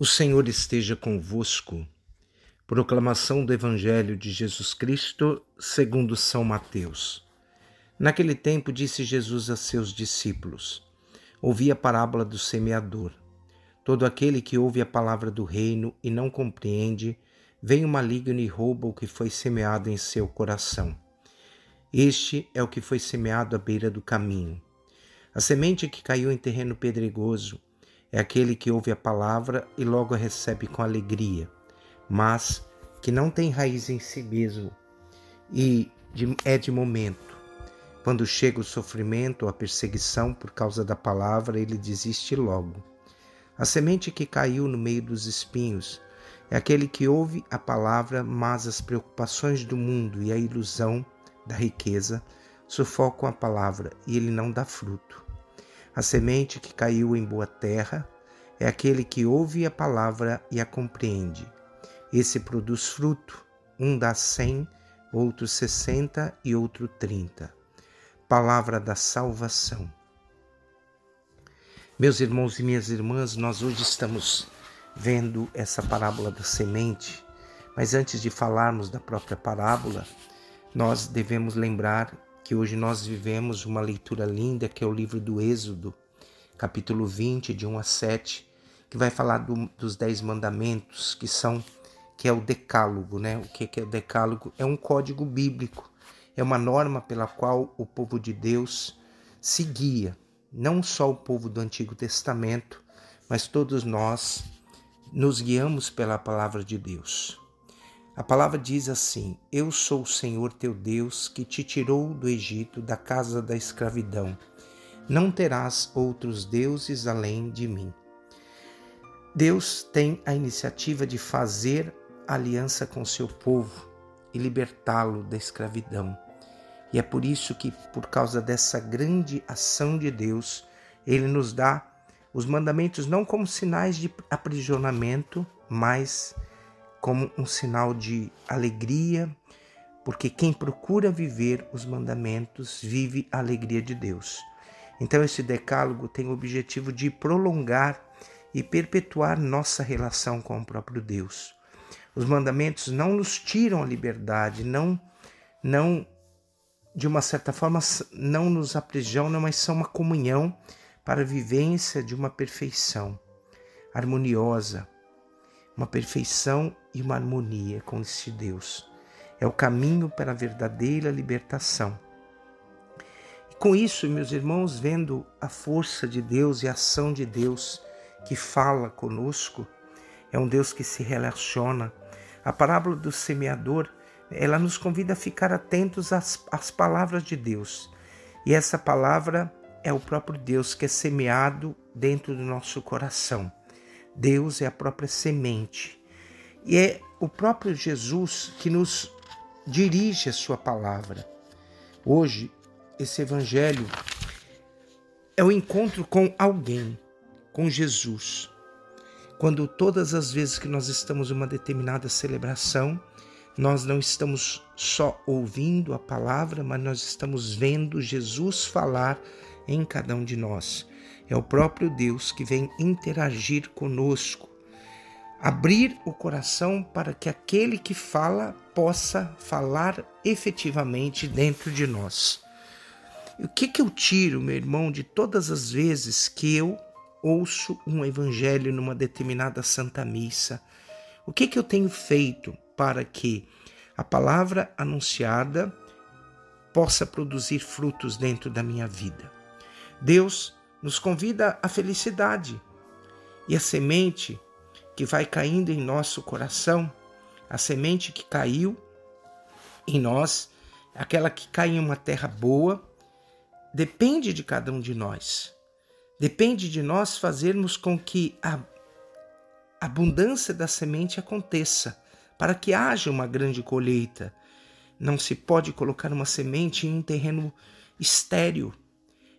O Senhor esteja convosco. Proclamação do Evangelho de Jesus Cristo, segundo São Mateus. Naquele tempo disse Jesus a seus discípulos: Ouvi a parábola do semeador. Todo aquele que ouve a palavra do reino e não compreende, vem o maligno e rouba o que foi semeado em seu coração. Este é o que foi semeado à beira do caminho. A semente que caiu em terreno pedregoso é aquele que ouve a palavra e logo a recebe com alegria, mas que não tem raiz em si mesmo e é de momento. Quando chega o sofrimento ou a perseguição por causa da palavra, ele desiste logo. A semente que caiu no meio dos espinhos é aquele que ouve a palavra, mas as preocupações do mundo e a ilusão da riqueza sufocam a palavra e ele não dá fruto. A semente que caiu em boa terra é aquele que ouve a palavra e a compreende. Esse produz fruto, um dá cem, outro sessenta e outro trinta. Palavra da salvação. Meus irmãos e minhas irmãs, nós hoje estamos vendo essa parábola da semente, mas antes de falarmos da própria parábola, nós devemos lembrar que hoje nós vivemos uma leitura linda que é o livro do Êxodo, capítulo 20, de 1 a 7, que vai falar do, dos dez mandamentos, que são que é o decálogo, né? O que é o decálogo? É um código bíblico, é uma norma pela qual o povo de Deus se guia, não só o povo do Antigo Testamento, mas todos nós nos guiamos pela palavra de Deus. A palavra diz assim: Eu sou o Senhor teu Deus que te tirou do Egito, da casa da escravidão. Não terás outros deuses além de mim. Deus tem a iniciativa de fazer aliança com seu povo e libertá-lo da escravidão. E é por isso que, por causa dessa grande ação de Deus, ele nos dá os mandamentos não como sinais de aprisionamento, mas como um sinal de alegria, porque quem procura viver os mandamentos vive a alegria de Deus. Então, esse decálogo tem o objetivo de prolongar e perpetuar nossa relação com o próprio Deus. Os mandamentos não nos tiram a liberdade, não, não de uma certa forma, não nos aprisionam, mas são uma comunhão para a vivência de uma perfeição harmoniosa, uma perfeição e uma harmonia com este Deus. É o caminho para a verdadeira libertação. E com isso, meus irmãos, vendo a força de Deus e a ação de Deus que fala conosco, é um Deus que se relaciona. A parábola do semeador, ela nos convida a ficar atentos às, às palavras de Deus. E essa palavra é o próprio Deus que é semeado dentro do nosso coração. Deus é a própria semente. E é o próprio Jesus que nos dirige a sua palavra. Hoje, esse evangelho é o encontro com alguém, com Jesus. Quando todas as vezes que nós estamos em uma determinada celebração, nós não estamos só ouvindo a palavra, mas nós estamos vendo Jesus falar em cada um de nós. É o próprio Deus que vem interagir conosco, abrir o coração para que aquele que fala possa falar efetivamente dentro de nós. E o que, que eu tiro, meu irmão, de todas as vezes que eu ouço um evangelho numa determinada santa missa? O que, que eu tenho feito para que a palavra anunciada possa produzir frutos dentro da minha vida? Deus nos convida à felicidade. E a semente que vai caindo em nosso coração, a semente que caiu em nós, aquela que cai em uma terra boa, depende de cada um de nós. Depende de nós fazermos com que a abundância da semente aconteça, para que haja uma grande colheita. Não se pode colocar uma semente em um terreno estéril,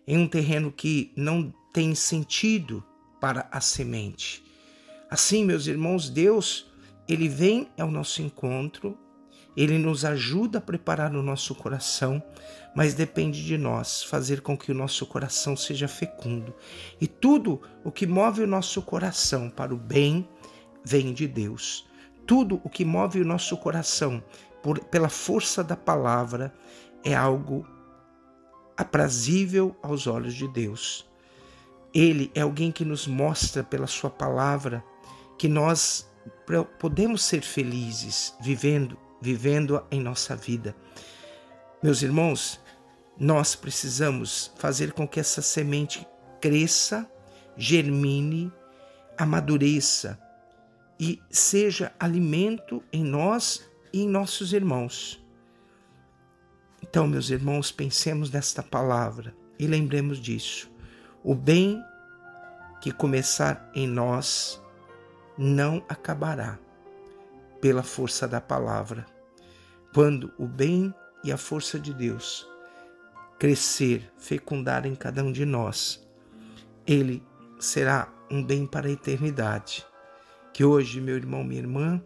em um terreno que não tem sentido para a semente. Assim, meus irmãos, Deus, ele vem ao nosso encontro, ele nos ajuda a preparar o nosso coração, mas depende de nós fazer com que o nosso coração seja fecundo. E tudo o que move o nosso coração para o bem vem de Deus. Tudo o que move o nosso coração por, pela força da palavra é algo aprazível aos olhos de Deus. Ele é alguém que nos mostra pela sua palavra que nós podemos ser felizes vivendo, vivendo em nossa vida. Meus irmãos, nós precisamos fazer com que essa semente cresça, germine, amadureça e seja alimento em nós e em nossos irmãos. Então, meus irmãos, pensemos nesta palavra e lembremos disso. O bem que começar em nós não acabará pela força da palavra. Quando o bem e a força de Deus crescer, fecundar em cada um de nós, ele será um bem para a eternidade. Que hoje, meu irmão, minha irmã,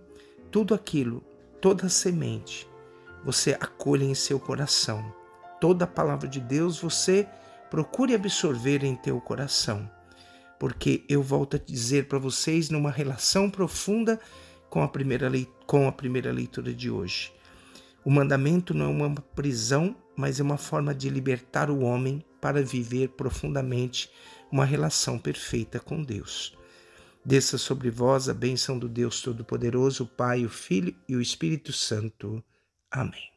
tudo aquilo, toda semente, você acolha em seu coração. Toda a palavra de Deus você procure absorver em teu coração. Porque eu volto a dizer para vocês numa relação profunda com a primeira com a primeira leitura de hoje. O mandamento não é uma prisão, mas é uma forma de libertar o homem para viver profundamente uma relação perfeita com Deus. Desça sobre vós a bênção do Deus Todo-Poderoso, o Pai, o Filho e o Espírito Santo. Amém.